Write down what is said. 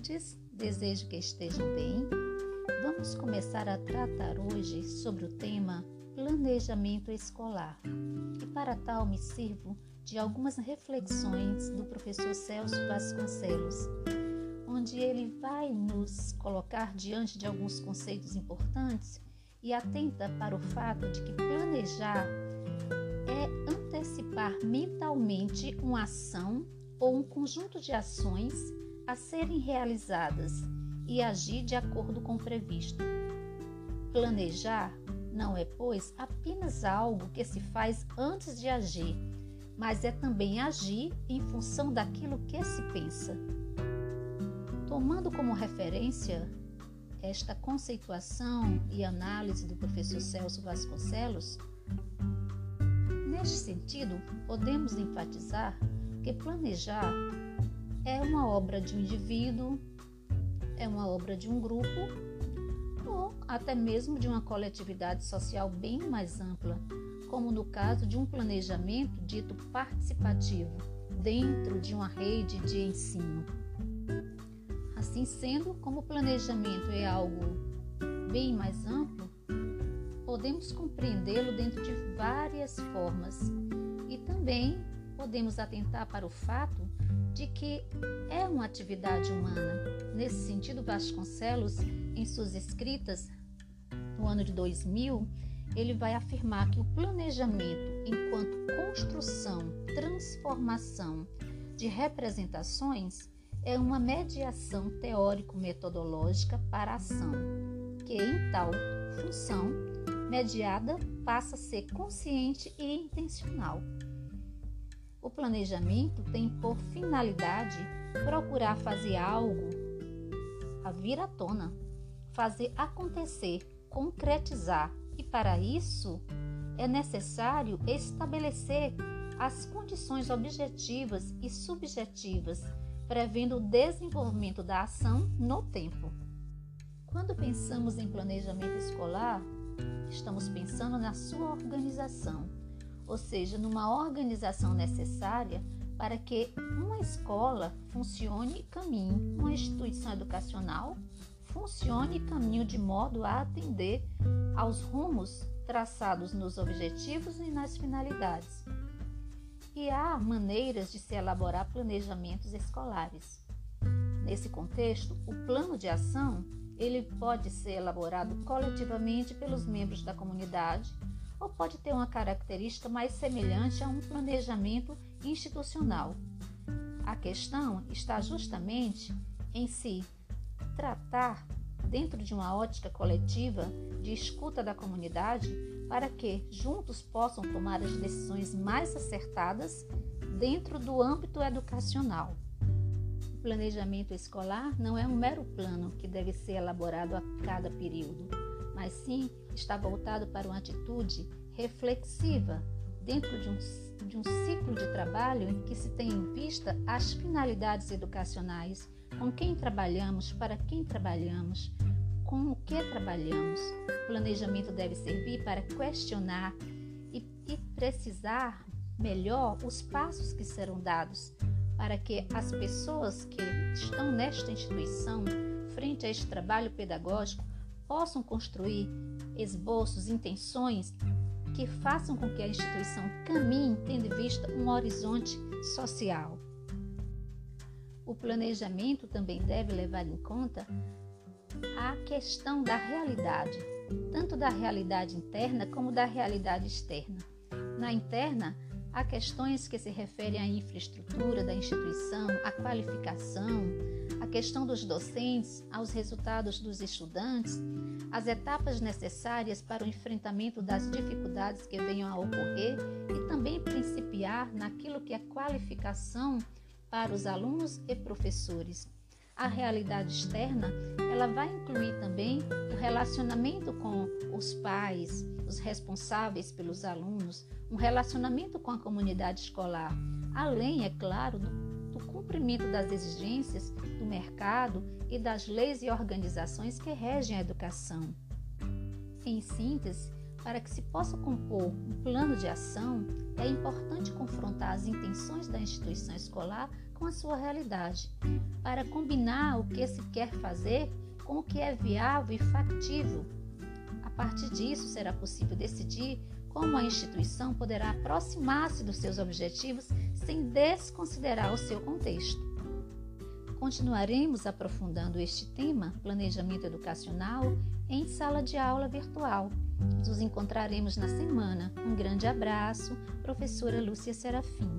estudantes, desejo que estejam bem. Vamos começar a tratar hoje sobre o tema planejamento escolar. E para tal me sirvo de algumas reflexões do professor Celso Vasconcelos, onde ele vai nos colocar diante de alguns conceitos importantes e atenta para o fato de que planejar é antecipar mentalmente uma ação ou um conjunto de ações a serem realizadas e agir de acordo com o previsto. Planejar não é, pois, apenas algo que se faz antes de agir, mas é também agir em função daquilo que se pensa. Tomando como referência esta conceituação e análise do professor Celso Vasconcelos, neste sentido, podemos enfatizar que planejar é uma obra de um indivíduo, é uma obra de um grupo ou até mesmo de uma coletividade social bem mais ampla, como no caso de um planejamento dito participativo dentro de uma rede de ensino. Assim sendo, como o planejamento é algo bem mais amplo, podemos compreendê-lo dentro de várias formas e também podemos atentar para o fato de que é uma atividade humana. Nesse sentido, Vasconcelos, em suas escritas no ano de 2000, ele vai afirmar que o planejamento, enquanto construção, transformação de representações, é uma mediação teórico-metodológica para a ação, que em tal função mediada passa a ser consciente e intencional. O planejamento tem por finalidade procurar fazer algo a vir à tona, fazer acontecer, concretizar, e para isso é necessário estabelecer as condições objetivas e subjetivas, prevendo o desenvolvimento da ação no tempo. Quando pensamos em planejamento escolar, estamos pensando na sua organização ou seja, numa organização necessária para que uma escola funcione e caminhe, uma instituição educacional funcione e caminhe de modo a atender aos rumos traçados nos objetivos e nas finalidades. E há maneiras de se elaborar planejamentos escolares. Nesse contexto, o plano de ação ele pode ser elaborado coletivamente pelos membros da comunidade ou pode ter uma característica mais semelhante a um planejamento institucional. A questão está justamente em se tratar, dentro de uma ótica coletiva, de escuta da comunidade para que juntos possam tomar as decisões mais acertadas dentro do âmbito educacional. O planejamento escolar não é um mero plano que deve ser elaborado a cada período, mas sim está voltado para uma atitude reflexiva dentro de um, de um ciclo de trabalho em que se tem em vista as finalidades educacionais, com quem trabalhamos, para quem trabalhamos, com o que trabalhamos. O planejamento deve servir para questionar e, e precisar melhor os passos que serão dados para que as pessoas que estão nesta instituição, frente a este trabalho pedagógico, possam construir esboços, intenções que façam com que a instituição caminhe tendo em vista um horizonte social. O planejamento também deve levar em conta a questão da realidade, tanto da realidade interna como da realidade externa. Na interna, há questões que se referem à infraestrutura da instituição, à qualificação, questão dos docentes, aos resultados dos estudantes, as etapas necessárias para o enfrentamento das dificuldades que venham a ocorrer e também principiar naquilo que é qualificação para os alunos e professores. A realidade externa, ela vai incluir também o relacionamento com os pais, os responsáveis pelos alunos, um relacionamento com a comunidade escolar, além, é claro, do cumprimento das exigências do mercado e das leis e organizações que regem a educação. Em síntese, para que se possa compor um plano de ação, é importante confrontar as intenções da instituição escolar com a sua realidade, para combinar o que se quer fazer com o que é viável e factível. A partir disso, será possível decidir como a instituição poderá aproximar-se dos seus objetivos sem desconsiderar o seu contexto. Continuaremos aprofundando este tema, planejamento educacional, em sala de aula virtual. Nos encontraremos na semana. Um grande abraço, professora Lúcia Serafim.